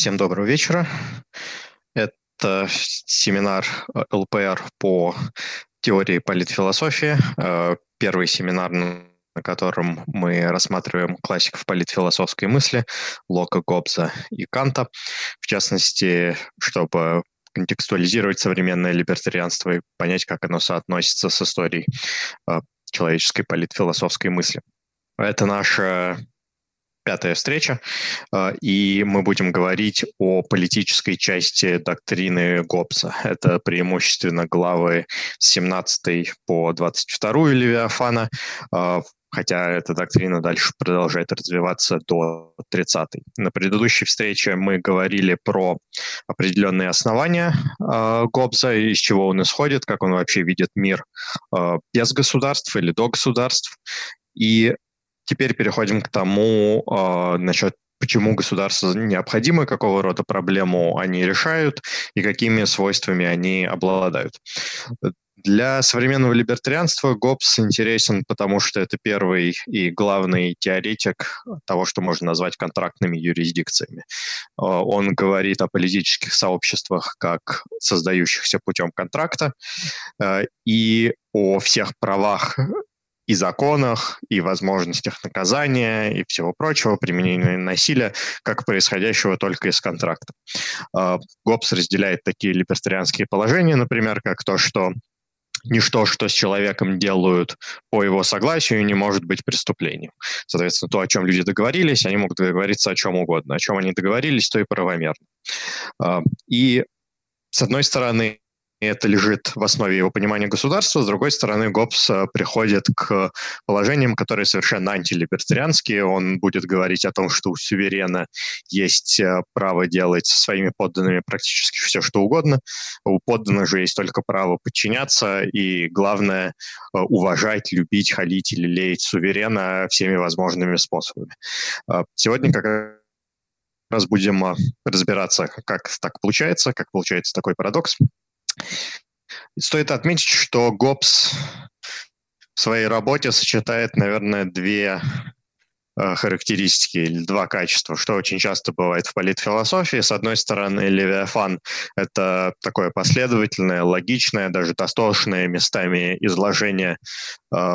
Всем доброго вечера. Это семинар э, ЛПР по теории политфилософии. Э, первый семинар, на котором мы рассматриваем классиков политфилософской мысли Лока, Гоббса и Канта. В частности, чтобы контекстуализировать современное либертарианство и понять, как оно соотносится с историей э, человеческой политфилософской мысли. Это наша пятая встреча, а, и мы будем говорить о политической части доктрины Гоббса. Это преимущественно главы с 17 по 22 Левиафана, а, хотя эта доктрина дальше продолжает развиваться до 30 -й. На предыдущей встрече мы говорили про определенные основания э, Гоббса, из чего он исходит, как он вообще видит мир э, без государств или до государств. И Теперь переходим к тому, э, насчет почему государства необходимы, какого рода проблему они решают и какими свойствами они обладают. Для современного либертарианства Гоббс интересен, потому что это первый и главный теоретик того, что можно назвать контрактными юрисдикциями. А, он говорит о политических сообществах как создающихся путем контракта а, и о всех правах и законах, и возможностях наказания, и всего прочего, применения насилия, как происходящего только из контракта. А, Гоббс разделяет такие либертарианские положения, например, как то, что ничто, что с человеком делают по его согласию, не может быть преступлением. Соответственно, то, о чем люди договорились, они могут договориться о чем угодно. О чем они договорились, то и правомерно. А, и, с одной стороны, это лежит в основе его понимания государства. С другой стороны, Гоббс э, приходит к положениям, которые совершенно антилибертарианские. Он будет говорить о том, что у суверена есть э, право делать со своими подданными практически все, что угодно. У подданных же есть только право подчиняться, и главное э, уважать, любить, халить или леять суверена всеми возможными способами. Сегодня как раз будем разбираться, как так получается, как получается такой парадокс. Стоит отметить, что Гоббс в своей работе сочетает, наверное, две э, характеристики или два качества, что очень часто бывает в политфилософии. С одной стороны, Левиафан — это такое последовательное, логичное, даже достошное местами изложение э,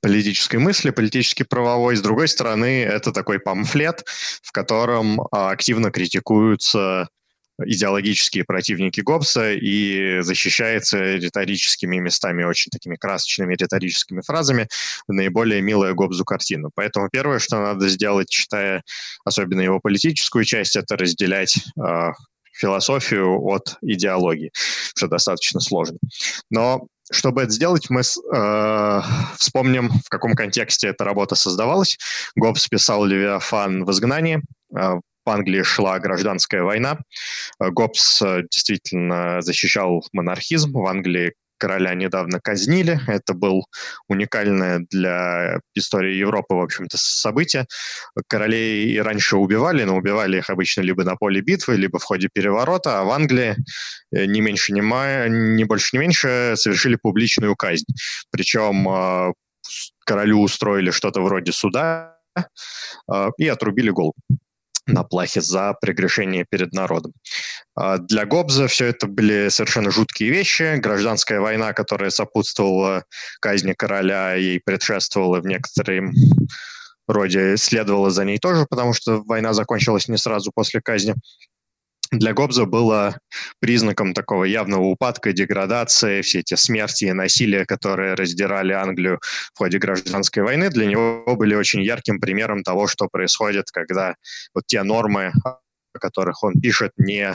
политической мысли, политически правовой. С другой стороны, это такой памфлет, в котором а, активно критикуются идеологические противники Гоббса и защищается риторическими местами, очень такими красочными риторическими фразами, наиболее милая Гоббсу картину. Поэтому первое, что надо сделать, читая особенно его политическую часть, это разделять э, философию от идеологии, что достаточно сложно. Но чтобы это сделать, мы э, вспомним, в каком контексте эта работа создавалась. Гоббс писал «Левиафан в изгнании», э, в Англии шла гражданская война. Э, Гоббс э, действительно защищал монархизм. В Англии короля недавно казнили. Это был уникальное для истории Европы, в общем-то, событие. Королей и раньше убивали, но убивали их обычно либо на поле битвы, либо в ходе переворота, а в Англии э, не меньше, не, ма... не больше, не меньше совершили публичную казнь. Причем королю устроили что-то вроде суда и отрубили голову на плахе за прегрешение перед народом. А для Гобза все это были совершенно жуткие вещи. Гражданская война, которая сопутствовала казни короля, ей предшествовала в некотором роде, следовала за ней тоже, потому что война закончилась не сразу после казни для Гобза было признаком такого явного упадка, деградации, все эти смерти и насилия, которые раздирали Англию в ходе гражданской войны, для него были очень ярким примером того, что происходит, когда вот те нормы, о которых он пишет, не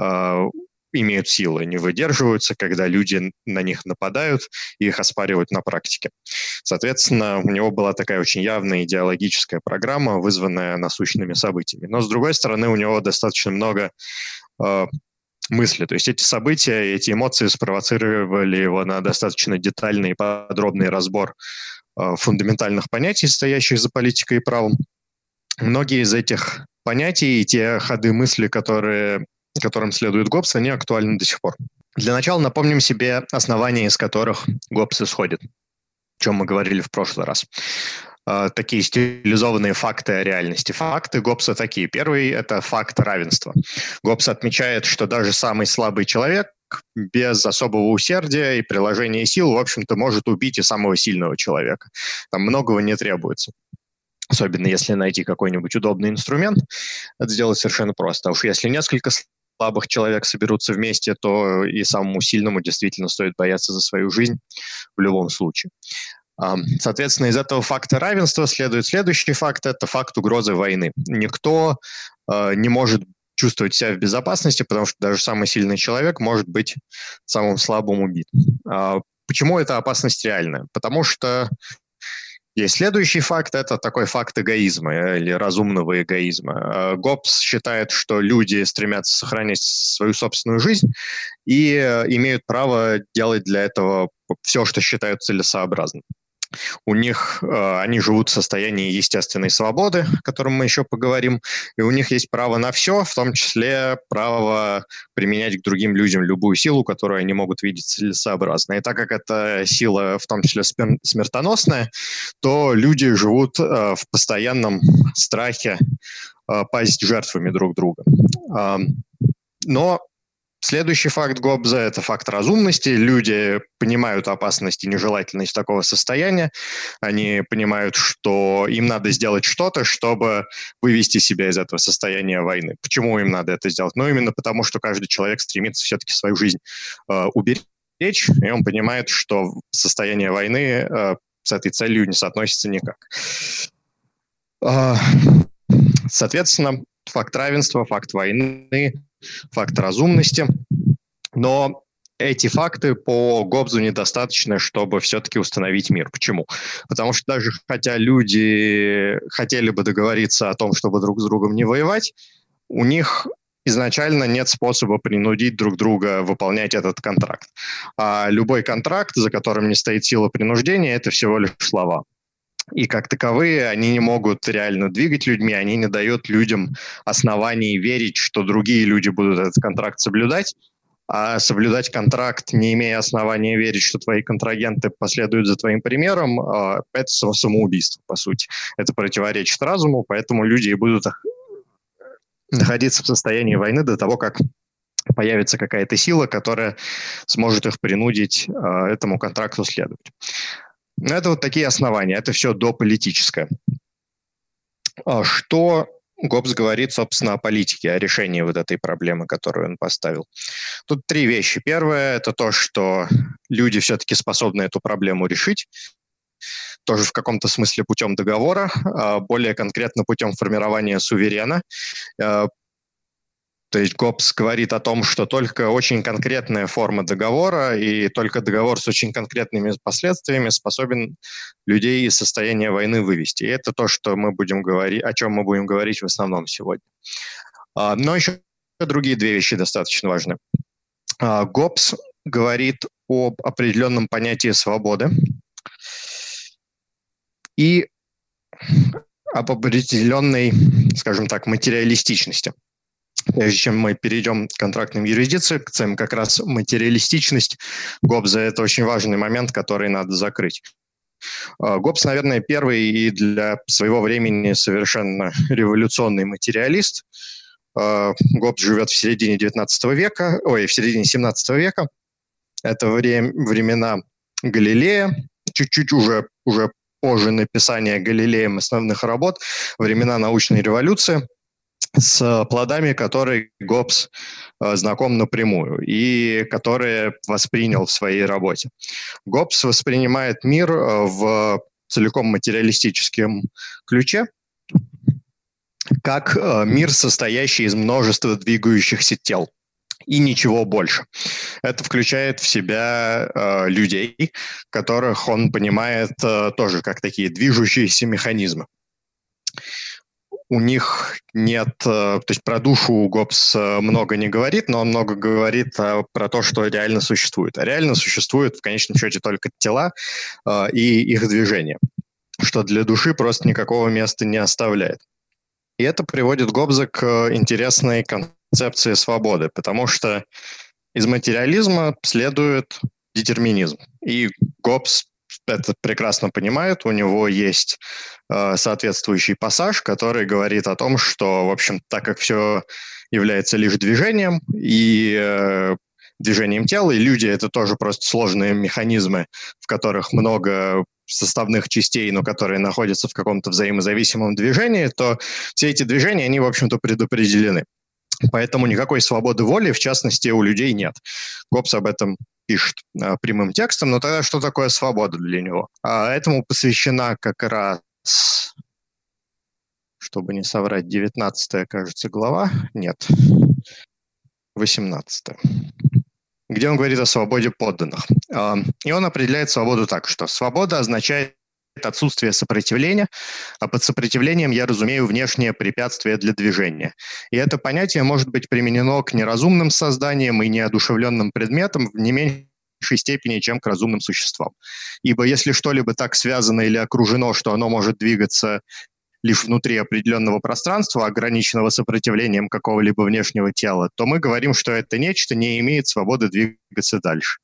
э, имеют силу, не выдерживаются, когда люди на них нападают и их оспаривают на практике. Соответственно, у него была такая очень явная идеологическая программа, вызванная насущными событиями. Но, с другой стороны, у него достаточно много э, мысли. То есть эти события, эти эмоции спровоцировали его на достаточно детальный и подробный разбор э, фундаментальных понятий, стоящих за политикой и правом. Многие из этих понятий и те ходы мысли, которые которым следует Гоббс, они актуальны до сих пор. Для начала напомним себе основания, из которых Гоббс исходит, о чем мы говорили в прошлый раз. э, такие стилизованные факты о реальности. Факты Гоббса такие. Первый – это факт равенства. Гоббс отмечает, что даже самый слабый человек без особого усердия и приложения сил, в общем-то, может убить и самого сильного человека. Там многого не требуется. Особенно если найти какой-нибудь удобный инструмент, это сделать совершенно просто. А уж если несколько слабых человек соберутся вместе, то и самому сильному действительно стоит бояться за свою жизнь в любом случае. Соответственно, из этого факта равенства следует следующий факт – это факт угрозы войны. Никто э, не может чувствовать себя в безопасности, потому что даже самый сильный человек может быть самым слабым убит. А почему эта опасность реальная? Потому что есть следующий факт, это такой факт эгоизма э, или разумного эгоизма. Э, Гоббс считает, что люди стремятся сохранять свою собственную жизнь и э, имеют право делать для этого все, что считают целесообразным. У них, э, они живут в состоянии естественной свободы, о котором мы еще поговорим, и у них есть право на все, в том числе право применять к другим людям любую силу, которую они могут видеть целесообразно. И так как эта сила в том числе смертоносная, то люди живут э, в постоянном страхе э, пасть жертвами друг друга. Но Следующий факт Гоббза – это факт разумности. Люди понимают опасность и нежелательность такого состояния. Они понимают, что им надо сделать что-то, чтобы вывести себя из этого состояния войны. Почему им надо это сделать? Ну, именно потому, что каждый человек стремится все-таки свою жизнь э, уберечь, и он понимает, что состояние войны э, с этой целью не соотносится никак. Э, соответственно, факт равенства, факт войны факт разумности. Но эти факты по Гоббсу недостаточно, чтобы все-таки установить мир. Почему? Потому что даже хотя люди хотели бы договориться о том, чтобы друг с другом не воевать, у них изначально нет способа принудить друг друга выполнять этот контракт. А любой контракт, за которым не стоит сила принуждения, это всего лишь слова и как таковые они не могут реально двигать людьми, они не дают людям оснований верить, что другие люди будут этот контракт соблюдать, а соблюдать контракт, не имея основания верить, что твои контрагенты последуют за твоим примером, а, это самоубийство, по сути. Это противоречит разуму, поэтому люди и будут находиться в состоянии войны до того, как появится какая-то сила, которая сможет их принудить а, этому контракту следовать. Ну, это вот такие основания. Это все дополитическое. А что Гоббс говорит, собственно, о политике, о решении вот этой проблемы, которую он поставил. Тут три вещи. Первое – это то, что люди все-таки способны эту проблему решить, тоже в каком-то смысле путем договора, а более конкретно путем формирования суверена, а, то есть ГОПС говорит о том, что только очень конкретная форма договора и только договор с очень конкретными последствиями способен людей из состояния войны вывести. И это то, что мы будем говорить, о чем мы будем говорить в основном сегодня. А, но еще другие две вещи достаточно важны. А, ГОПС говорит об определенном понятии свободы и об определенной, скажем так, материалистичности прежде чем мы перейдем к контрактным юрисдикциям, как раз материалистичность Гоббса – это очень важный момент, который надо закрыть. А, Гоббс, наверное, первый и для своего времени совершенно революционный материалист. А, Гоббс живет в середине 19 века, ой, в середине 17 века. Это время, времена Галилея, чуть-чуть уже, уже позже написания Галилеем основных работ, времена научной революции – с плодами, которые Гоббс э, знаком напрямую и которые воспринял в своей работе. Гоббс воспринимает мир э, в целиком материалистическом ключе, как э, мир, состоящий из множества двигающихся тел и ничего больше. Это включает в себя э, людей, которых он понимает э, тоже как такие движущиеся механизмы у них нет, э, то есть про душу Гоббс э, много не говорит, но он много говорит э, про то, что реально существует. А реально существуют в конечном счете только тела и их движения, что для души просто никакого места не оставляет. И это приводит Гоббза к интересной концепции свободы, потому что из материализма следует детерминизм. И Гоббс это прекрасно понимает. У него есть э, соответствующий пассаж, который говорит о том, что, в общем, так как все является лишь движением и э, движением тела, и люди — это тоже просто сложные механизмы, в которых много составных частей, но которые находятся в каком-то взаимозависимом движении, то все эти движения, они, в общем-то, предопределены. Поэтому никакой свободы воли, в частности, у людей нет. Гоббс об этом пишет э, прямым текстом, но тогда что такое свобода для него? А этому посвящена как раз, чтобы не соврать, 19 кажется, глава. Нет, 18 где он говорит о свободе подданных. Э, и он определяет свободу так, что свобода означает отсутствие сопротивления, а под сопротивлением я разумею внешнее препятствие для движения. И это понятие может быть применено к неразумным созданиям и неодушевленным предметам в не меньшей степени, чем к разумным существам. Ибо если что-либо так связано или окружено, что оно может двигаться лишь внутри определенного пространства, ограниченного сопротивлением какого-либо внешнего тела, то мы говорим, что это нечто не имеет свободы двигаться дальше.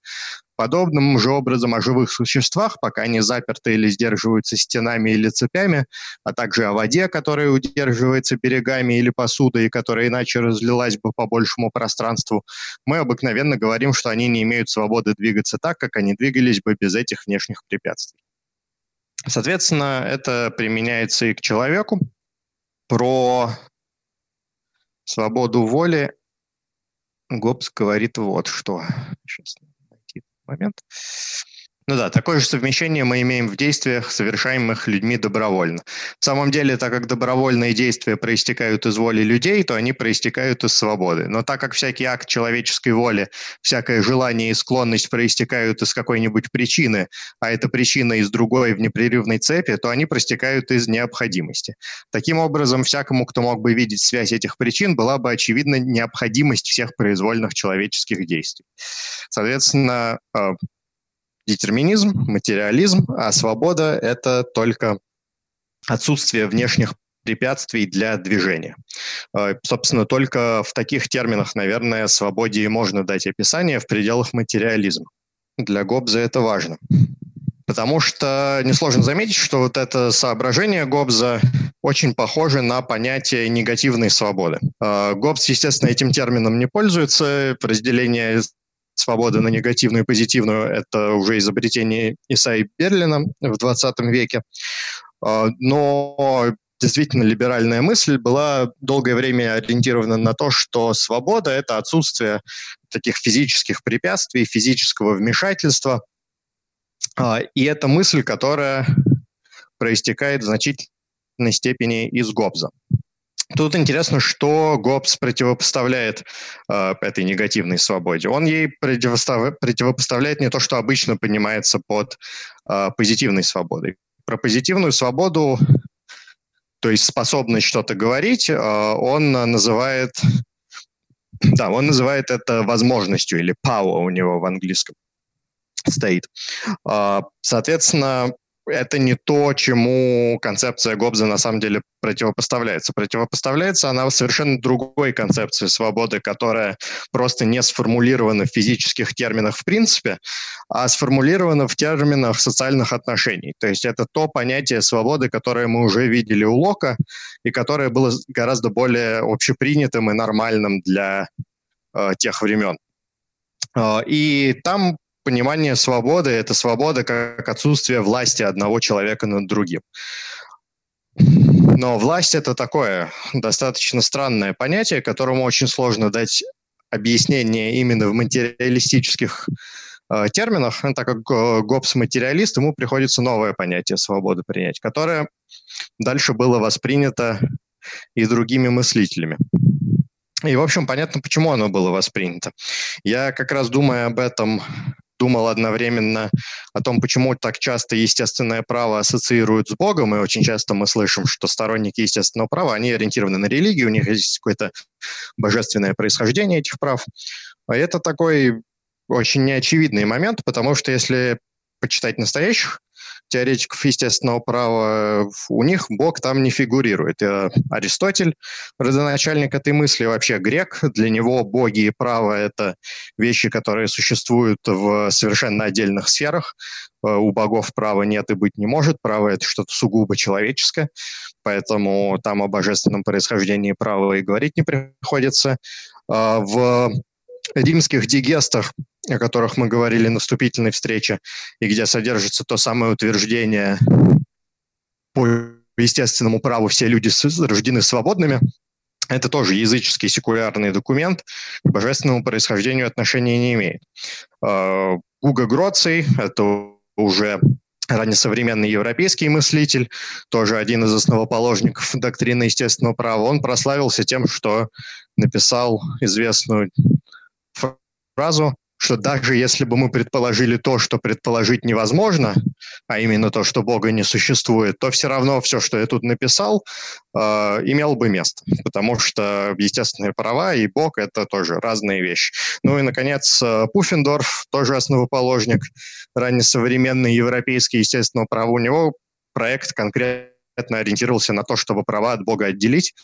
Подобным же образом о живых существах, пока они заперты или сдерживаются стенами или цепями, а также о воде, которая удерживается берегами или посудой, которая иначе разлилась бы по большему пространству, мы обыкновенно говорим, что они не имеют свободы двигаться так, как они двигались бы без этих внешних препятствий. Соответственно, это применяется и к человеку. Про свободу воли Гоббс говорит вот что. Сейчас найти момент. Ну да, такое же совмещение мы имеем в действиях, совершаемых людьми добровольно. В самом деле, так как добровольные действия проистекают из воли людей, то они проистекают из свободы. Но так как всякий акт человеческой воли, всякое желание и склонность проистекают из какой-нибудь причины, а эта причина из другой в непрерывной цепи, то они проистекают из необходимости. Таким образом, всякому, кто мог бы видеть связь этих причин, была бы очевидна необходимость всех произвольных человеческих действий. Соответственно, э, детерминизм, материализм, а свобода — это только отсутствие внешних препятствий для движения. Э, собственно, только в таких терминах, наверное, свободе и можно дать описание в пределах материализма. Для Гоббза это важно. Потому что несложно заметить, что вот это соображение Гоббза очень похоже на понятие негативной свободы. Э, Гоббс, естественно, этим термином не пользуется. Разделение свободы на негативную и позитивную, это уже изобретение Исаи Берлина в 20 веке. А, но действительно либеральная мысль была долгое время ориентирована на то, что свобода — это отсутствие таких физических препятствий, физического вмешательства. А, и это мысль, которая проистекает в значительной степени из Гоббза. Тут интересно, что Гоббс противопоставляет э, этой негативной свободе. Он ей противопоставляет не то, что обычно понимается под э, позитивной свободой. Про позитивную свободу, то есть способность что-то говорить, э, он называет, да, он называет это возможностью или power у него в английском стоит. Э, соответственно, это не то, чему концепция Гоббза на самом деле противопоставляется. Противопоставляется она совершенно другой концепции свободы, которая просто не сформулирована в физических терминах в принципе, а сформулирована в терминах социальных отношений. То есть это то понятие свободы, которое мы уже видели у Лока, и которое было гораздо более общепринятым и нормальным для э, тех времен. Э, и там понимание свободы – это свобода как отсутствие власти одного человека над другим. Но власть – это такое достаточно странное понятие, которому очень сложно дать объяснение именно в материалистических э, терминах, так как Гоббс материалист, ему приходится новое понятие свободы принять, которое дальше было воспринято и другими мыслителями. И, в общем, понятно, почему оно было воспринято. Я как раз думая об этом думал одновременно о том, почему так часто естественное право ассоциируют с Богом, и очень часто мы слышим, что сторонники естественного права, они ориентированы на религию, у них есть какое-то божественное происхождение этих прав. А это такой очень неочевидный момент, потому что если почитать настоящих теоретиков естественного права, у них Бог там не фигурирует. Аристотель, родоначальник этой мысли, вообще грек, для него боги и право – это вещи, которые существуют в совершенно отдельных сферах. Э, у богов права нет и быть не может. Право – это что-то сугубо человеческое, поэтому там о божественном происхождении права и говорить не приходится. В римских дигестах, о которых мы говорили на вступительной встрече, и где содержится то самое утверждение по естественному праву все люди рождены свободными, это тоже языческий секулярный документ, к божественному происхождению отношения не имеет. А, Гуга Гроций – это уже раннесовременный европейский мыслитель, тоже один из основоположников доктрины естественного права, он прославился тем, что написал известную фразу, что даже если бы мы предположили то, что предположить невозможно, а именно то, что Бога не существует, то все равно все, что я тут написал, э, имело бы место, потому что естественные права и Бог – это тоже разные вещи. Ну и, наконец, э, Пуффендорф, тоже основоположник раннесовременный европейский естественного права, у него проект конкретно ориентировался на то, чтобы права от Бога отделить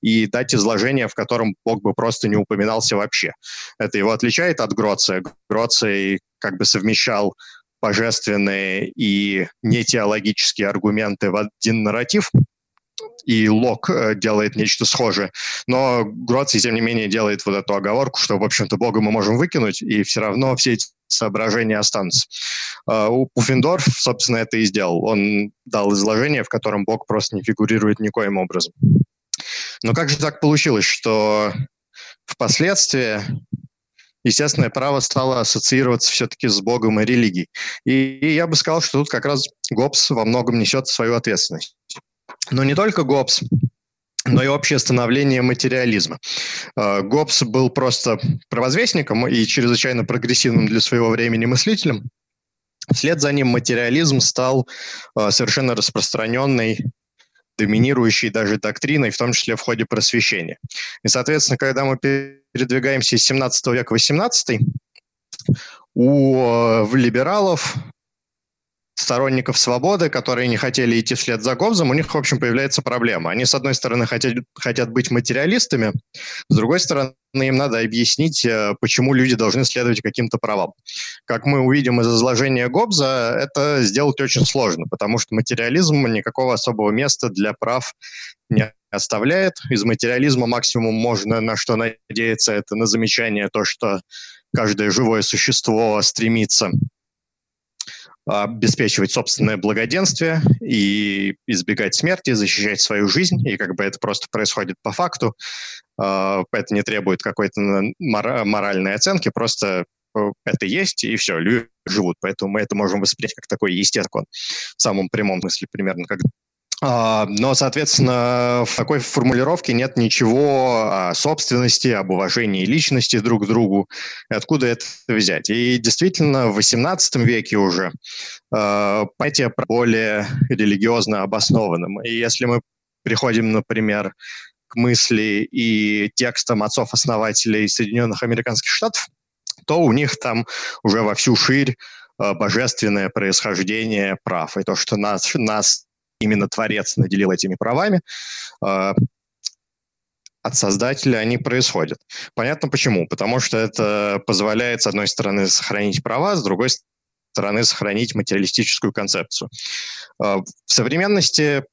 и дать изложение, в котором Бог бы просто не упоминался вообще. Это его отличает от Гроция. Гроций как бы совмещал божественные и нетеологические аргументы в один нарратив, и Лок э, делает нечто схожее. Но Гроций, тем не менее, делает вот эту оговорку, что, в общем-то, Бога мы можем выкинуть, и все равно все эти соображения останутся. А, у Пуффендорф, собственно, это и сделал. Он дал изложение, в котором Бог просто не фигурирует никоим образом. Но как же так получилось, что впоследствии естественное право стало ассоциироваться все-таки с Богом и религией? И я бы сказал, что тут как раз Гоббс во многом несет свою ответственность. Но не только Гоббс, но и общее становление материализма. А, Гоббс был просто провозвестником и чрезвычайно прогрессивным для своего времени мыслителем. Вслед за ним материализм стал а, совершенно распространенной доминирующей даже доктриной, в том числе в ходе просвещения. И, соответственно, когда мы передвигаемся из 17 века в 18 у а, либералов сторонников свободы, которые не хотели идти вслед за Говзом, у них, в общем, появляется проблема. Они, с одной стороны, хотят, хотят быть материалистами, с другой стороны, им надо объяснить, э, почему люди должны следовать каким-то правам. Как мы увидим из изложения Гобза, это сделать очень сложно, потому что материализм никакого особого места для прав не оставляет. Из материализма максимум можно на что надеяться, это на замечание то, что каждое живое существо стремится обеспечивать собственное благоденствие и избегать смерти, защищать свою жизнь, и как бы это просто происходит по факту. А, это не требует какой-то моральной оценки, просто э, это есть, и все, люди живут. Поэтому мы это можем воспринять как такой естествен в самом прямом смысле примерно, как но, соответственно, в такой формулировке нет ничего о собственности, об уважении личности друг к другу. Откуда это взять? И действительно, в XVIII веке уже э, понятие более религиозно обоснованным. И если мы приходим, например, к мысли и текстам отцов-основателей Соединенных Американских Штатов, то у них там уже во всю ширь э, божественное происхождение прав. И то, что нас, нас именно творец наделил этими правами, а, от создателя они происходят. Понятно почему. Потому что это позволяет, с одной стороны, сохранить права, с другой стороны, сохранить материалистическую концепцию. А, в современности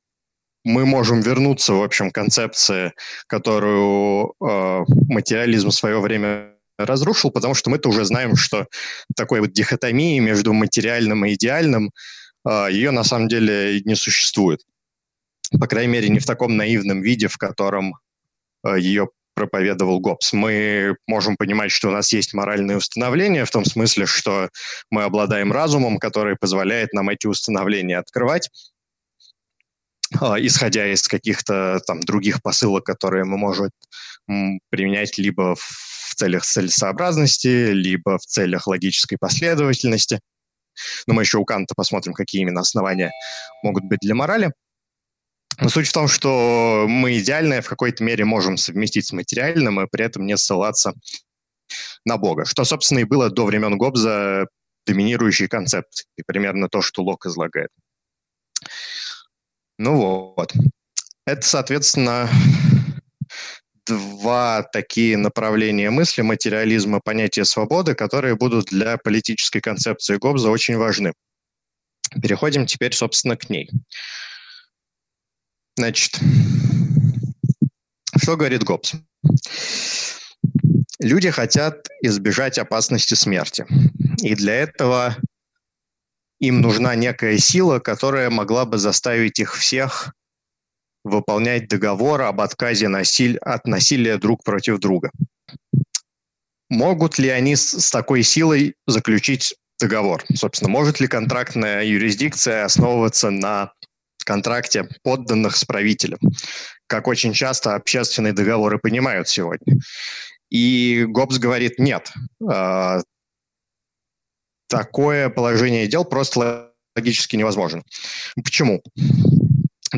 мы можем вернуться, в общем, к концепции, которую э, материализм в свое время разрушил, потому что мы-то уже знаем, что такой вот дихотомии между материальным и идеальным а, ее на самом деле не существует. По крайней мере, не в таком наивном виде, в котором а, ее проповедовал Гоббс. Мы можем понимать, что у нас есть моральные установления, в том смысле, что мы обладаем разумом, который позволяет нам эти установления открывать, а, исходя из каких-то там других посылок, которые мы можем применять либо в целях целесообразности, либо в целях логической последовательности. Но мы еще у Канта посмотрим, какие именно основания могут быть для морали. Но суть в том, что мы идеальное в какой-то мере можем совместить с материальным и при этом не ссылаться на Бога, что, собственно, и было до времен Гоббза доминирующей концепцией, примерно то, что Лок излагает. Ну вот. Это, соответственно, два такие направления мысли, материализм и понятие свободы, которые будут для политической концепции Гоббса очень важны. Переходим теперь, собственно, к ней. Значит, что говорит Гоббс? Люди хотят избежать опасности смерти. И для этого им нужна некая сила, которая могла бы заставить их всех выполнять договор об отказе насиль... от насилия друг против друга. Могут ли они с, такой силой заключить договор? Собственно, может ли контрактная юрисдикция основываться на контракте подданных с правителем, как очень часто общественные договоры понимают сегодня? И Гоббс говорит, нет, а, такое положение дел просто логически невозможно. Почему?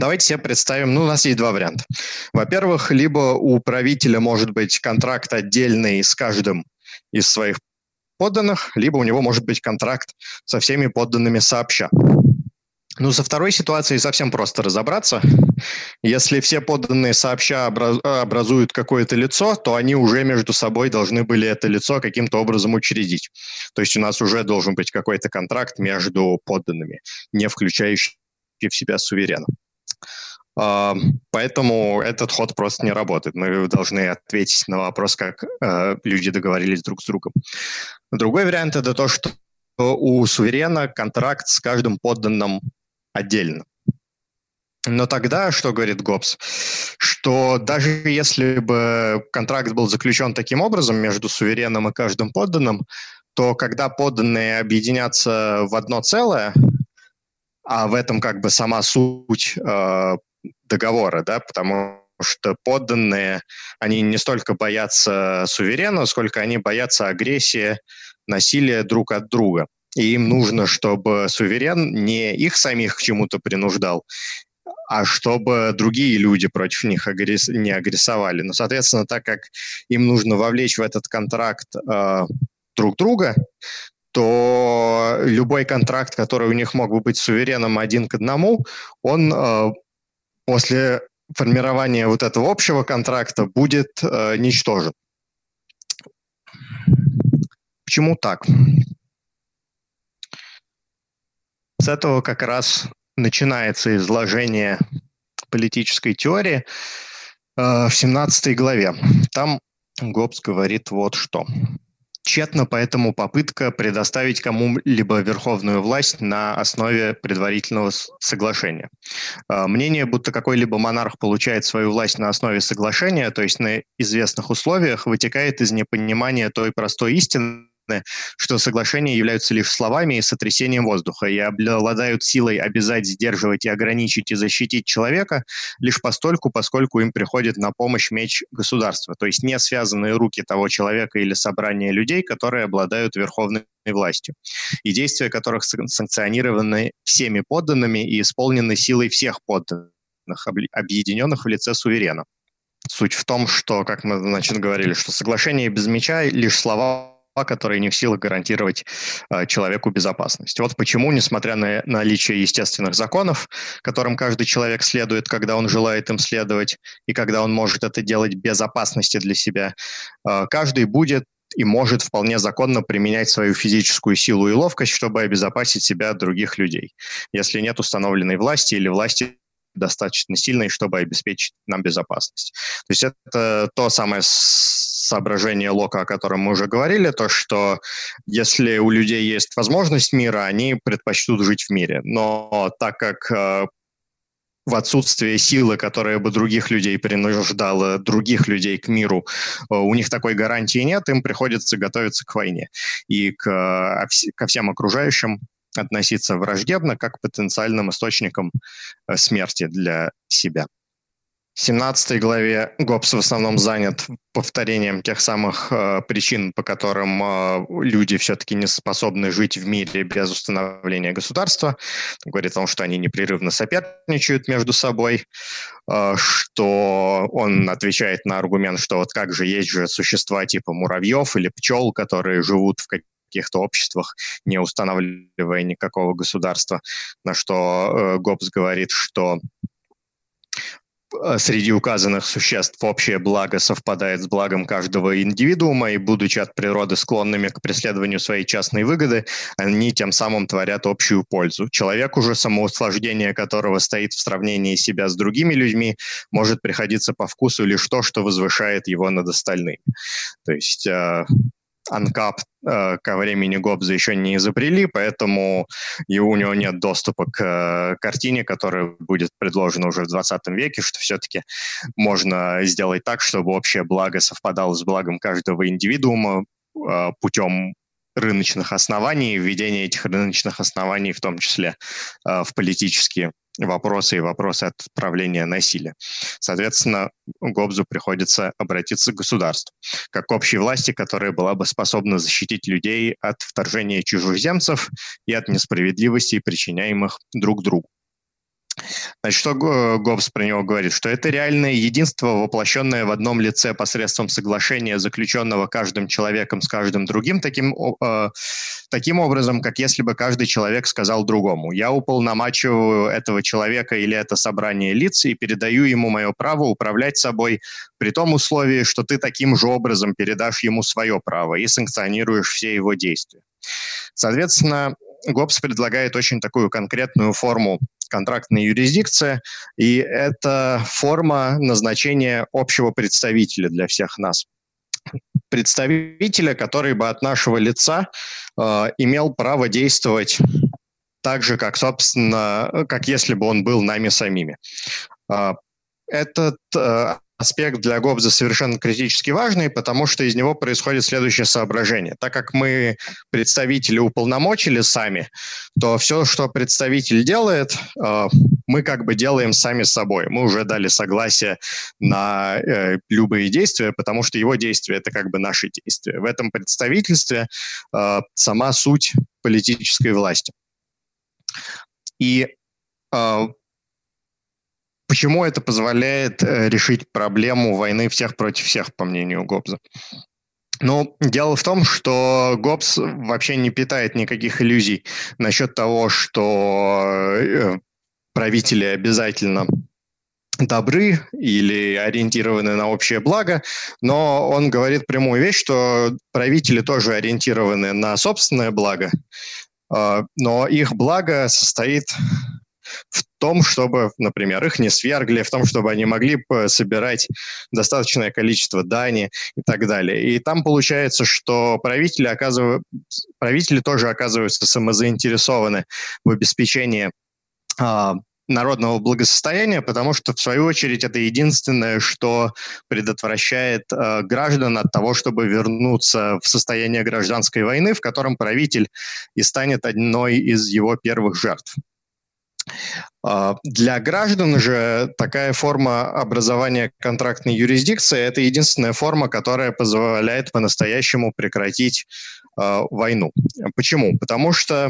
Давайте себе представим, ну, у нас есть два варианта. Во-первых, либо у правителя может быть контракт отдельный с каждым из своих подданных, либо у него может быть контракт со всеми подданными сообща. Ну, со второй ситуацией совсем просто разобраться. Если все подданные сообща образуют какое-то лицо, то они уже между собой должны были это лицо каким-то образом учредить. То есть у нас уже должен быть какой-то контракт между подданными, не включающий в себя суверена. А, поэтому этот ход просто не работает. Мы должны ответить на вопрос, как э, люди договорились друг с другом. Другой вариант это то, что у суверена контракт с каждым подданным отдельно. Но тогда, что говорит Гоббс, что даже если бы контракт был заключен таким образом между сувереном и каждым подданным, то когда подданные объединятся в одно целое, а в этом как бы сама суть э, договора, да, потому что подданные, они не столько боятся суверена, сколько они боятся агрессии, насилия друг от друга. И им нужно, чтобы суверен не их самих к чему-то принуждал, а чтобы другие люди против них агресс... не агрессовали. Но, соответственно, так как им нужно вовлечь в этот контракт э, друг друга, то любой контракт, который у них мог бы быть сувереном один к одному, он э, после формирования вот этого общего контракта будет э, ничтожен. Почему так? С этого как раз начинается изложение политической теории э, в 17 главе. Там Гоббс говорит вот что. Тщетна поэтому попытка предоставить кому-либо верховную власть на основе предварительного соглашения. А, мнение, будто какой-либо монарх получает свою власть на основе соглашения, то есть на известных условиях, вытекает из непонимания той простой истины, что соглашения являются лишь словами и сотрясением воздуха и обладают силой обязать, сдерживать и ограничить и защитить человека лишь постольку, поскольку им приходит на помощь меч государства, то есть не связанные руки того человека или собрания людей, которые обладают верховной властью, и действия которых санкционированы всеми подданными и исполнены силой всех подданных, объединенных в лице суверена. Суть в том, что, как мы, значит, говорили, что соглашение без меча лишь слова которые не в силах гарантировать э, человеку безопасность. Вот почему, несмотря на наличие естественных законов, которым каждый человек следует, когда он желает им следовать, и когда он может это делать без опасности для себя, э, каждый будет и может вполне законно применять свою физическую силу и ловкость, чтобы обезопасить себя от других людей, если нет установленной власти или власти достаточно сильной, чтобы обеспечить нам безопасность. То есть это то самое соображение Лока, о котором мы уже говорили, то, что если у людей есть возможность мира, они предпочтут жить в мире. Но так как э, в отсутствие силы, которая бы других людей принуждала, других людей к миру, э, у них такой гарантии нет, им приходится готовиться к войне и к, э, ко всем окружающим относиться враждебно, как к потенциальным источникам смерти для себя. В 17 главе Гоббс в основном занят повторением тех самых э, причин, по которым э, люди все-таки не способны жить в мире без установления государства. Говорит о том, что они непрерывно соперничают между собой, э, что он отвечает на аргумент, что вот как же есть же существа типа муравьев или пчел, которые живут в каких-то обществах, не устанавливая никакого государства, на что Гоббс говорит, что Э, среди указанных существ общее благо совпадает с благом каждого индивидуума, и, будучи от природы склонными к преследованию своей частной выгоды, они тем самым творят общую пользу. Человеку же, самоуслаждение которого стоит в сравнении себя с другими людьми, может приходиться по вкусу лишь то, что возвышает его над остальными. То есть э, анкап э, ко времени Гоббза еще не изобрели, поэтому и у него нет доступа к э, картине, которая будет предложена уже в 20 веке, что все-таки можно сделать так, чтобы общее благо совпадало с благом каждого индивидуума э, путем рыночных оснований, введение этих рыночных оснований в том числе э, в политические вопросы и вопросы отправления насилия. Соответственно, Гобзу приходится обратиться к государству, как к общей власти, которая была бы способна защитить людей от вторжения чужеземцев и от несправедливостей, причиняемых друг другу. Значит, что Гоббс про него говорит? Что это реальное единство, воплощенное в одном лице посредством соглашения, заключенного каждым человеком с каждым другим, таким, э, таким образом, как если бы каждый человек сказал другому. Я уполномачиваю этого человека или это собрание лиц и передаю ему мое право управлять собой при том условии, что ты таким же образом передашь ему свое право и санкционируешь все его действия. Соответственно, Гоббс предлагает очень такую конкретную форму контрактной юрисдикции, и это форма назначения общего представителя для всех нас. Представителя, который бы от нашего лица э, имел право действовать так же, как, собственно, как если бы он был нами самими. Э, этот э, аспект для Гоббза совершенно критически важный, потому что из него происходит следующее соображение. Так как мы представители уполномочили сами, то все, что представитель делает, э, мы как бы делаем сами собой. Мы уже дали согласие на э, любые действия, потому что его действия – это как бы наши действия. В этом представительстве э, сама суть политической власти. И Почему это позволяет э, решить проблему войны всех против всех, по мнению Гоббза? Ну, дело в том, что Гоббс вообще не питает никаких иллюзий насчет того, что э, правители обязательно добры или ориентированы на общее благо, но он говорит прямую вещь, что правители тоже ориентированы на собственное благо, э, но их благо состоит в том, чтобы, например, их не свергли, в том, чтобы они могли собирать достаточное количество дани и так далее. И там получается, что правители, оказывают, правители тоже оказываются самозаинтересованы в обеспечении а, народного благосостояния, потому что, в свою очередь, это единственное, что предотвращает э, граждан от того, чтобы вернуться в состояние гражданской войны, в котором правитель и станет одной из его первых жертв. А, для граждан же такая форма образования контрактной юрисдикции – это единственная форма, которая позволяет по-настоящему прекратить э, войну. Почему? Потому что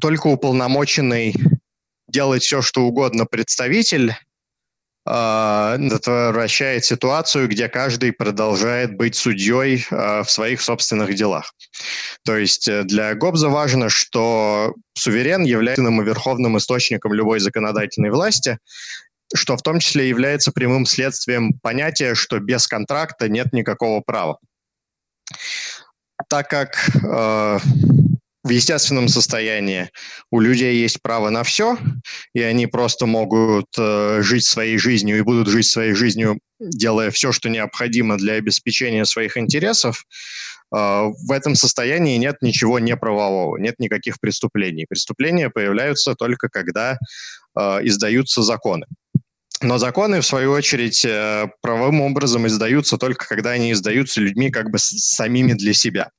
только уполномоченный делать все, что угодно представитель это вращает ситуацию, где каждый продолжает быть судьей в своих собственных делах. То есть э, для Гобза важно, что суверен является верховным источником любой законодательной власти, что в том числе является прямым следствием понятия, что без контракта нет никакого права. Так как э, в естественном состоянии у людей есть право на все, и они просто могут э, жить своей жизнью и будут жить своей жизнью, делая все, что необходимо для обеспечения своих интересов, э, в этом состоянии нет ничего неправового, нет никаких преступлений. Преступления появляются только когда э, издаются законы. Но законы, в свою очередь, э, правовым образом издаются только когда они издаются людьми как бы самими для себя.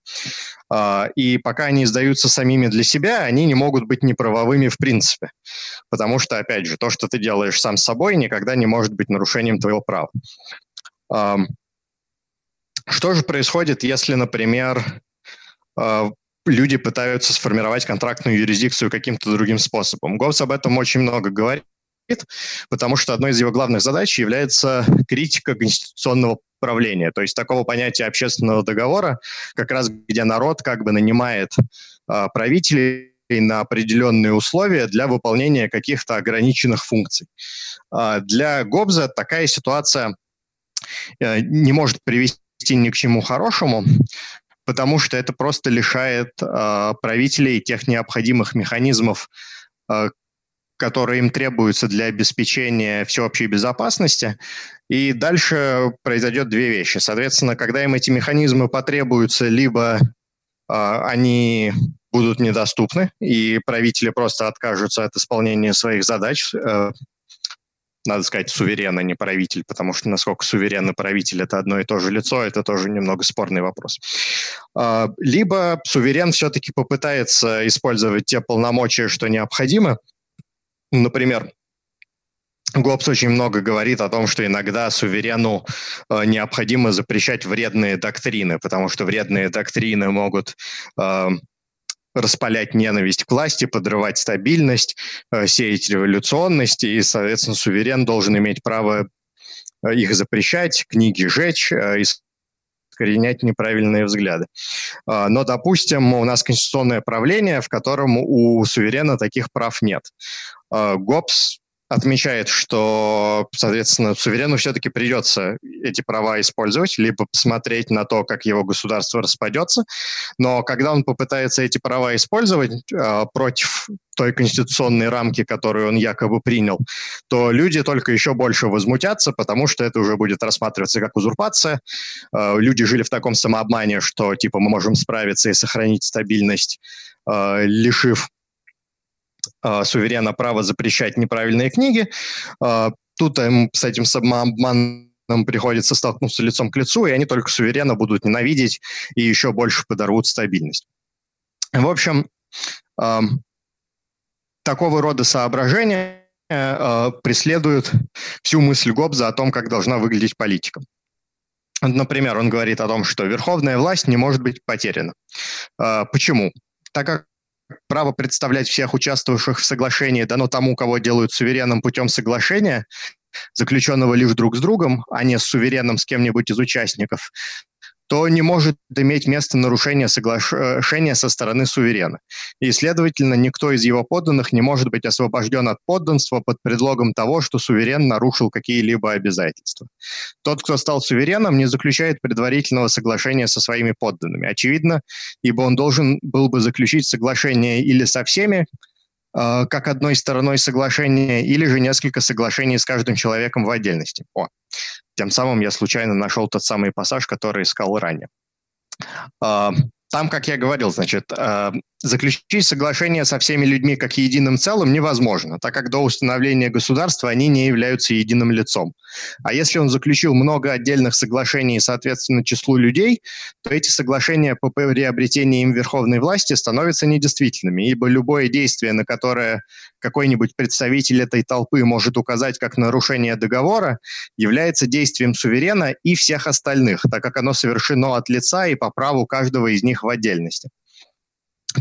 А, и пока они издаются самими для себя, они не могут быть неправовыми в принципе. Потому что, опять же, то, что ты делаешь сам с собой, никогда не может быть нарушением твоего права. Что же происходит, если, например, а, люди пытаются сформировать контрактную юрисдикцию каким-то другим способом? Госс об этом очень много говорит потому что одной из его главных задач является критика конституционного правления, то есть такого понятия общественного договора, как раз где народ как бы нанимает э, правителей на определенные условия для выполнения каких-то ограниченных функций. Э, для Гобза такая ситуация э, не может привести ни к чему хорошему, потому что это просто лишает э, правителей тех необходимых механизмов, э, которые им требуются для обеспечения всеобщей безопасности. И дальше произойдет две вещи. Соответственно, когда им эти механизмы потребуются, либо э, они будут недоступны, и правители просто откажутся от исполнения своих задач, э, надо сказать, суверен, а не правитель, потому что насколько суверен и правитель – это одно и то же лицо, это тоже немного спорный вопрос. А, либо суверен все-таки попытается использовать те полномочия, что необходимо. Например, Гоббс очень много говорит о том, что иногда суверену э, необходимо запрещать вредные доктрины, потому что вредные доктрины могут э, распалять ненависть к власти, подрывать стабильность, э, сеять революционность, и, соответственно, суверен должен иметь право э, их запрещать, книги жечь, э, искоренять неправильные взгляды. Но, допустим, у нас конституционное правление, в котором у суверена таких прав нет. Гоббс отмечает, что, соответственно, суверену все-таки придется эти права использовать, либо посмотреть на то, как его государство распадется. Но когда он попытается эти права использовать э, против той конституционной рамки, которую он якобы принял, то люди только еще больше возмутятся, потому что это уже будет рассматриваться как узурпация. Э, люди жили в таком самообмане, что типа мы можем справиться и сохранить стабильность, э, лишив э, суверена право запрещать неправильные книги. Э, тут им с этим самообманом приходится столкнуться лицом к лицу, и они только суверенно будут ненавидеть и еще больше подорвут стабильность. В общем, такого рода соображения э, преследуют всю мысль Гоббза о том, как должна выглядеть политика. Например, он говорит о том, что верховная власть не может быть потеряна. Э, почему? Так как право представлять всех участвовавших в соглашении дано тому, кого делают суверенным путем соглашения, заключенного лишь друг с другом, а не с суверенным с кем-нибудь из участников, то не может иметь место нарушение соглашения со стороны суверена. И, следовательно, никто из его подданных не может быть освобожден от подданства под предлогом того, что суверен нарушил какие-либо обязательства. Тот, кто стал сувереном, не заключает предварительного соглашения со своими подданными. Очевидно, ибо он должен был бы заключить соглашение или со всеми, э, как одной стороной соглашения, или же несколько соглашений с каждым человеком в отдельности. О, тем самым я случайно нашел тот самый пассаж, который искал ранее. А, там, как я говорил, значит, а, заключить соглашение со всеми людьми как единым целым невозможно, так как до установления государства они не являются единым лицом. А если он заключил много отдельных соглашений, соответственно, числу людей, то эти соглашения по приобретению им верховной власти становятся недействительными, ибо любое действие, на которое какой-нибудь представитель этой толпы может указать как нарушение договора, является действием суверена и всех остальных, так как оно совершено от лица и по праву каждого из них в отдельности.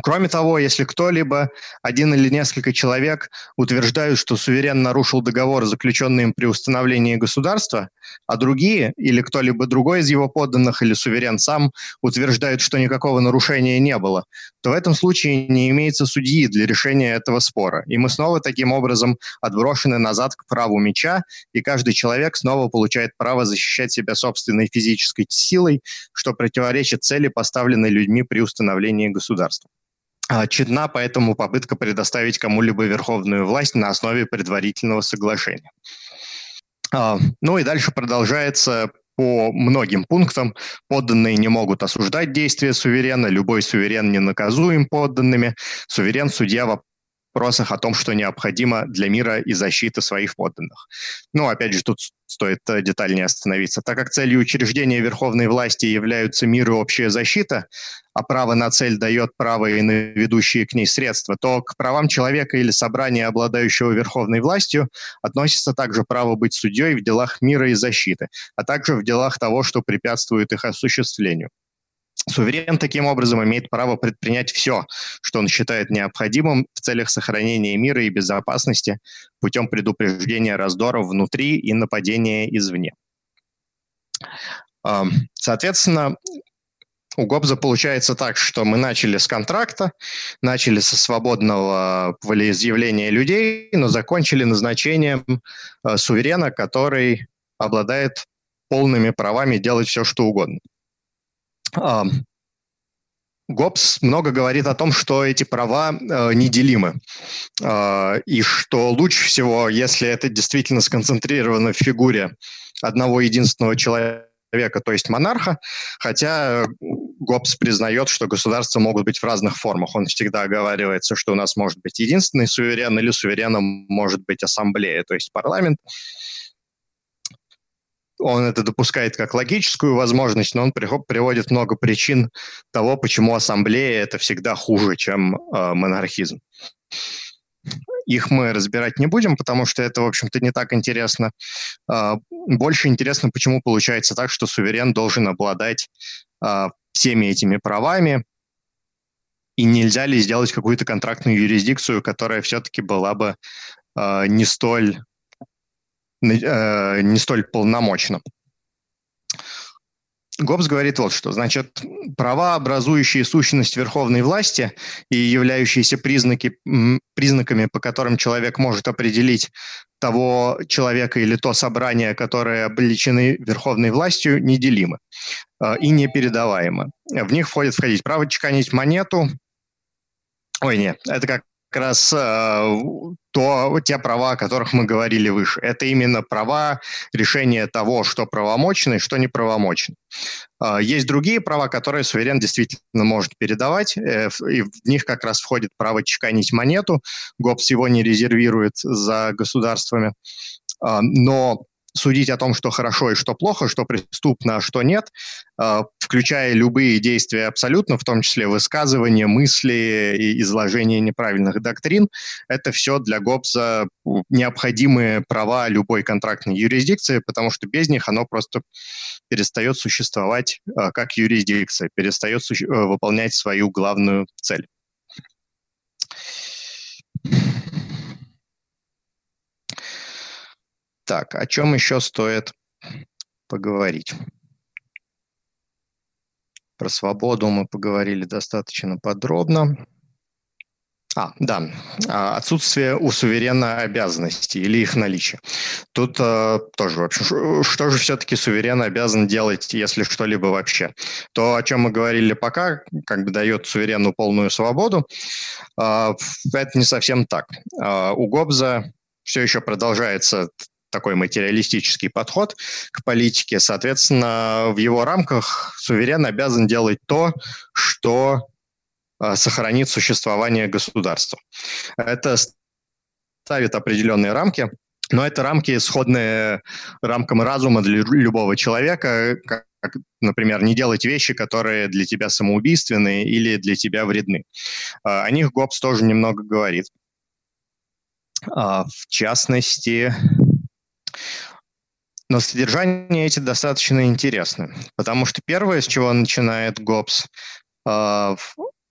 Кроме того, если кто-либо, один или несколько человек, утверждают, что суверен нарушил договор, заключенный им при установлении государства, а другие, или кто-либо другой из его подданных, или суверен сам, утверждают, что никакого нарушения не было, то в этом случае не имеется судьи для решения этого спора. И мы снова таким образом отброшены назад к праву меча, и каждый человек снова получает право защищать себя собственной физической силой, что противоречит цели, поставленной людьми при установлении государства. А, Чедна поэтому попытка предоставить кому-либо верховную власть на основе предварительного соглашения. А, ну и дальше продолжается по многим пунктам. Подданные не могут осуждать действия суверена, любой суверен не наказуем подданными. Суверен – судья в вопросах о том, что необходимо для мира и защиты своих подданных. Ну, опять же, тут стоит э, детальнее остановиться. Так как целью учреждения верховной власти являются мир и общая защита, а право на цель дает право и на ведущие к ней средства, то к правам человека или собрания, обладающего верховной властью, относится также право быть судьей в делах мира и защиты, а также в делах того, что препятствует их осуществлению. Суверен таким образом имеет право предпринять все, что он считает необходимым в целях сохранения мира и безопасности путем предупреждения раздоров внутри и нападения извне. Соответственно, у Гобза получается так, что мы начали с контракта, начали со свободного волеизъявления людей, но закончили назначением э, суверена, который обладает полными правами делать все, что угодно. Гоббс много говорит о том, что эти права э, неделимы, э, и что лучше всего, если это действительно сконцентрировано в фигуре одного единственного человека, то есть монарха, хотя Гоббс признает, что государства могут быть в разных формах. Он всегда оговаривается, что у нас может быть единственный суверен или сувереном может быть ассамблея, то есть парламент. Он это допускает как логическую возможность, но он приводит много причин того, почему ассамблея это всегда хуже, чем э, монархизм. Их мы разбирать не будем, потому что это, в общем-то, не так интересно. А, больше интересно, почему получается так, что суверен должен обладать а, всеми этими правами, и нельзя ли сделать какую-то контрактную юрисдикцию, которая все-таки была бы а, не столь не столь полномочна. Гоббс говорит вот что. Значит, права, образующие сущность верховной власти и являющиеся признаки, признаками, по которым человек может определить того человека или то собрание, которое обличены верховной властью, неделимы э, и непередаваемы. В них входит входить право чеканить монету. Ой, нет, это как раз э, то, те права, о которых мы говорили выше. Это именно права решения того, что правомочно и что неправомочно. Э, есть другие права, которые суверен действительно может передавать, э, и в них как раз входит право чеканить монету. ГОПС его не резервирует за государствами. Но судить о том, что хорошо и что плохо, что преступно, а что нет, а, включая любые действия абсолютно, в том числе высказывания, мысли и изложение неправильных доктрин, это все для ГОПСа необходимые права любой контрактной юрисдикции, потому что без них оно просто перестает существовать а, как юрисдикция, перестает выполнять свою главную цель. Так, о чем еще стоит поговорить? Про свободу мы поговорили достаточно подробно. А, да, а, отсутствие у суверена обязанностей или их наличие. Тут э, тоже, в общем, что же все-таки суверен обязан делать, если что-либо вообще? То, о чем мы говорили пока, как бы дает суверену полную свободу, э, это не совсем так. Э, у Гобза все еще продолжается такой материалистический подход к политике. Соответственно, в его рамках суверен обязан делать то, что а, сохранит существование государства. Это ставит определенные рамки, но это рамки, сходные рамкам разума для любого человека, как, например, не делать вещи, которые для тебя самоубийственные или для тебя вредны. А, о них Гоббс тоже немного говорит. А, в частности, но содержание эти достаточно интересны, потому что первое, с чего начинает ГОПС, э,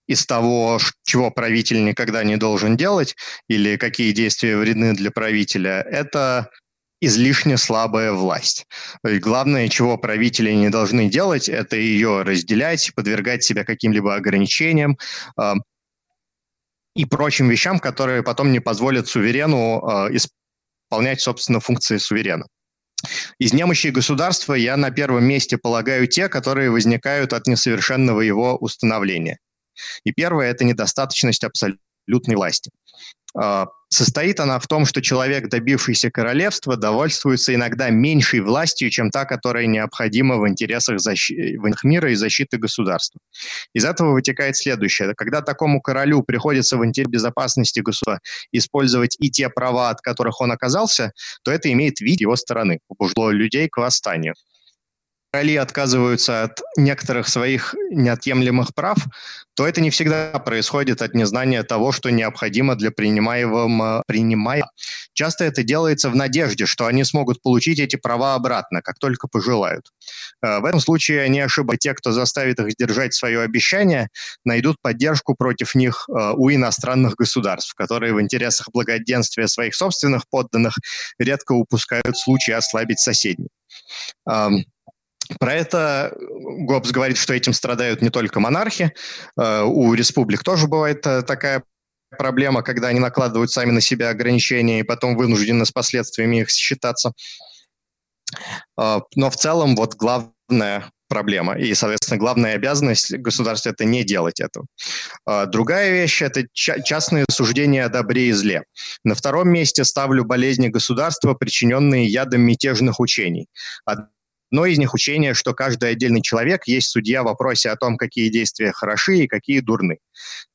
из того, чего правитель никогда не должен делать, или какие действия вредны для правителя, это излишне слабая власть. Главное, чего правители не должны делать, это ее разделять, подвергать себя каким-либо ограничениям э, и прочим вещам, которые потом не позволят суверену э, исполнять, собственно, функции суверена. Из немощи государства я на первом месте полагаю те, которые возникают от несовершенного его установления. И первое – это недостаточность абсолютной власти. А, состоит она в том, что человек, добившийся королевства, довольствуется иногда меньшей властью, чем та, которая необходима в интересах защи... мира и защиты государства. Из этого вытекает следующее. Когда такому королю приходится в интерес безопасности государства использовать и те права, от которых он оказался, то это имеет вид его стороны, побуждало людей к восстанию короли отказываются от некоторых своих неотъемлемых прав, то это не всегда происходит от незнания того, что необходимо для принимаемого принимая. Часто это делается в надежде, что они смогут получить эти права обратно, как только пожелают. Э, в этом случае они ошибаются. Те, кто заставит их сдержать свое обещание, найдут поддержку против них э, у иностранных государств, которые в интересах благоденствия своих собственных подданных редко упускают случай ослабить соседей. Про это Гоббс говорит, что этим страдают не только монархи. Э, у республик тоже бывает э, такая проблема, когда они накладывают сами на себя ограничения и потом вынуждены с последствиями их считаться. Э, но в целом вот главная проблема. И, соответственно, главная обязанность государства – это не делать этого. Другая вещь – это частные суждения о добре и зле. На втором месте ставлю болезни государства, причиненные ядом мятежных учений. Одно из них учение, что каждый отдельный человек есть судья в вопросе о том, какие действия хороши и какие дурны.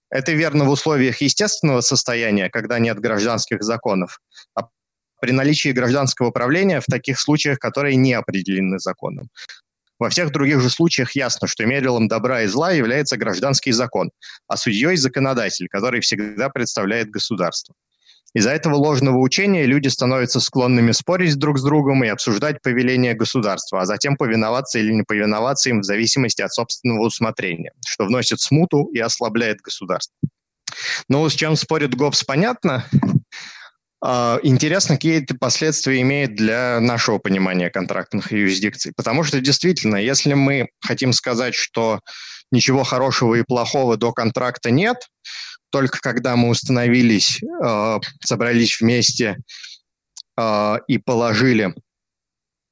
Это верно в условиях естественного состояния, когда нет гражданских законов, а при наличии гражданского правления в таких случаях, которые не определены законом. Во всех других же случаях ясно, что мерилом добра и зла является гражданский закон, а судьей – законодатель, который всегда представляет государство. Из-за этого ложного учения люди становятся склонными спорить друг с другом и обсуждать повеление государства, а затем повиноваться или не повиноваться им в зависимости от собственного усмотрения, что вносит смуту и ослабляет государство. Ну, с чем спорит Гоббс, понятно. Uh, интересно, какие это последствия имеет для нашего понимания контрактных юрисдикций. Потому что действительно, если мы хотим сказать, что ничего хорошего и плохого до контракта нет, только когда мы установились, э, собрались вместе э, и положили,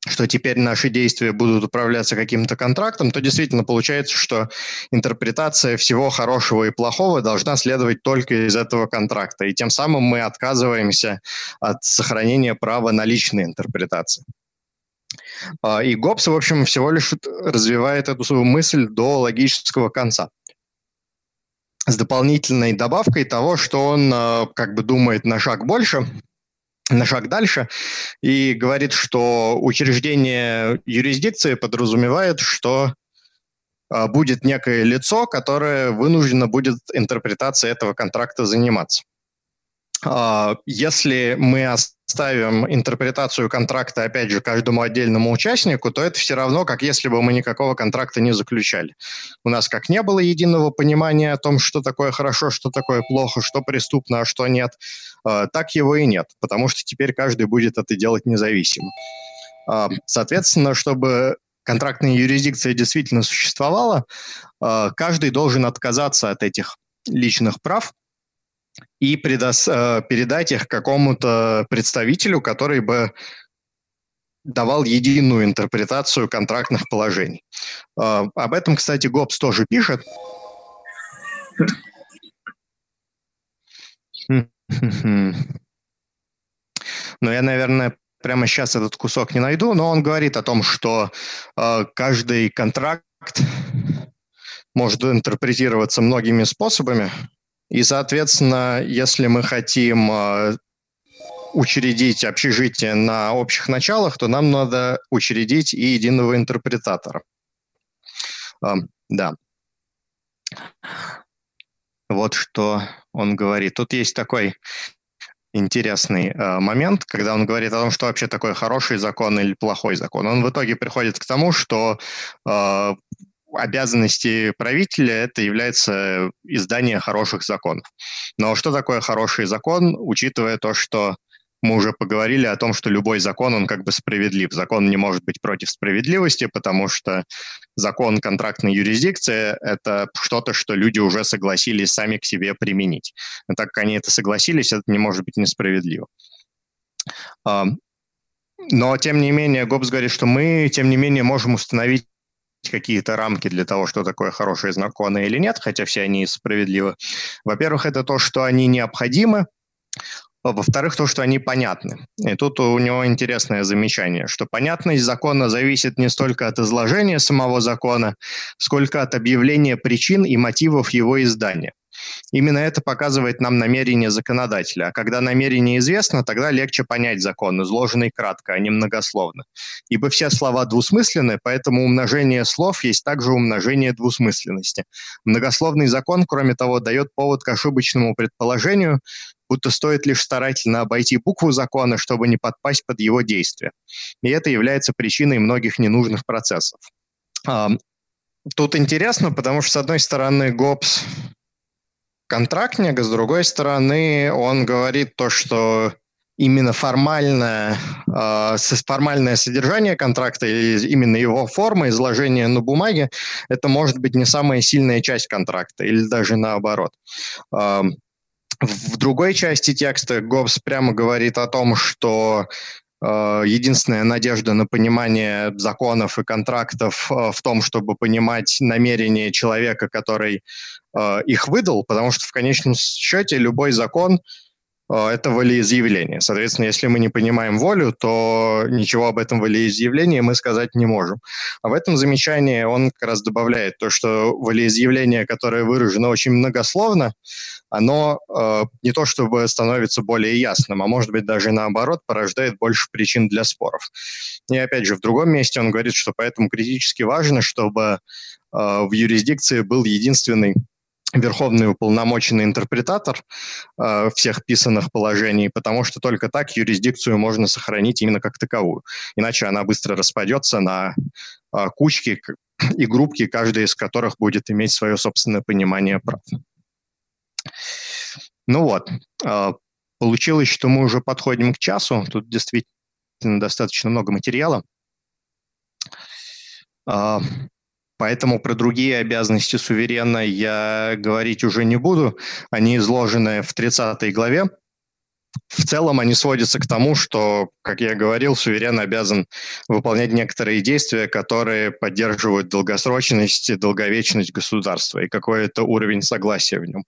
что теперь наши действия будут управляться каким-то контрактом, то действительно получается, что интерпретация всего хорошего и плохого должна следовать только из этого контракта. И тем самым мы отказываемся от сохранения права на личные интерпретации. Э, и Гоббс, в общем, всего лишь развивает эту свою мысль до логического конца с дополнительной добавкой того, что он э, как бы думает на шаг больше, на шаг дальше и говорит, что учреждение юрисдикции подразумевает, что э, будет некое лицо, которое вынуждено будет интерпретацией этого контракта заниматься. А, если мы оставим интерпретацию контракта, опять же, каждому отдельному участнику, то это все равно, как если бы мы никакого контракта не заключали. У нас как не было единого понимания о том, что такое хорошо, что такое плохо, что преступно, а что нет, а, так его и нет, потому что теперь каждый будет это делать независимо. А, соответственно, чтобы контрактная юрисдикция действительно существовала, каждый должен отказаться от этих личных прав, и предос, э, передать их какому-то представителю, который бы давал единую интерпретацию контрактных положений. Э, об этом, кстати, Гоббс тоже пишет. Но я, наверное, прямо сейчас этот кусок не найду, но он говорит о том, что э, каждый контракт может интерпретироваться многими способами, и, соответственно, если мы хотим э, учредить общежитие на общих началах, то нам надо учредить и единого интерпретатора. Э, да. Вот что он говорит. Тут есть такой интересный э, момент, когда он говорит о том, что вообще такое хороший закон или плохой закон. Он в итоге приходит к тому, что э, обязанности правителя это является издание хороших законов. Но что такое хороший закон, учитывая то, что мы уже поговорили о том, что любой закон, он как бы справедлив. Закон не может быть против справедливости, потому что закон контрактной юрисдикции – это что-то, что люди уже согласились сами к себе применить. Но так как они это согласились, это не может быть несправедливо. Но, тем не менее, Гоббс говорит, что мы, тем не менее, можем установить какие-то рамки для того, что такое хорошие законы или нет, хотя все они справедливы. Во-первых, это то, что они необходимы, а во-вторых, то, что они понятны. И тут у него интересное замечание, что понятность закона зависит не столько от изложения самого закона, сколько от объявления причин и мотивов его издания. Именно это показывает нам намерение законодателя. А когда намерение известно, тогда легче понять закон, изложенный кратко, а не многословно. Ибо все слова двусмысленны, поэтому умножение слов есть также умножение двусмысленности. Многословный закон, кроме того, дает повод к ошибочному предположению, будто стоит лишь старательно обойти букву закона, чтобы не подпасть под его действие. И это является причиной многих ненужных процессов. Тут интересно, потому что, с одной стороны, ГОПС контрактник, с другой стороны, он говорит то, что именно формальное, э, формальное содержание контракта или именно его форма, изложение на бумаге, это может быть не самая сильная часть контракта или даже наоборот. Э, в другой части текста Гоббс прямо говорит о том, что единственная надежда на понимание законов и контрактов э, в том, чтобы понимать намерение человека, который э, их выдал, потому что в конечном счете любой закон Э, это волеизъявление. Соответственно, если мы не понимаем волю, то ничего об этом волеизъявлении мы сказать не можем. А в этом замечании он как раз добавляет то, что волеизъявление, которое выражено очень многословно, оно э, не то чтобы становится более ясным, а может быть даже наоборот порождает больше причин для споров. И опять же, в другом месте он говорит, что поэтому критически важно, чтобы э, в юрисдикции был единственный верховный уполномоченный интерпретатор э, всех писанных положений, потому что только так юрисдикцию можно сохранить именно как таковую. Иначе она быстро распадется на э, кучки и группки, каждая из которых будет иметь свое собственное понимание прав. Ну вот, э, получилось, что мы уже подходим к часу. Тут действительно достаточно много материала. Поэтому про другие обязанности суверена я говорить уже не буду. Они изложены в 30 главе. В целом они сводятся к тому, что, как я говорил, суверен обязан выполнять некоторые действия, которые поддерживают долгосрочность и долговечность государства и какой-то уровень согласия в нем.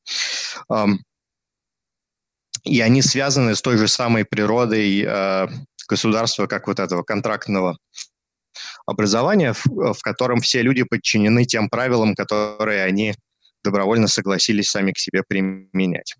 И они связаны с той же самой природой э, государства, как вот этого контрактного образования, в, в котором все люди подчинены тем правилам, которые они добровольно согласились сами к себе применять.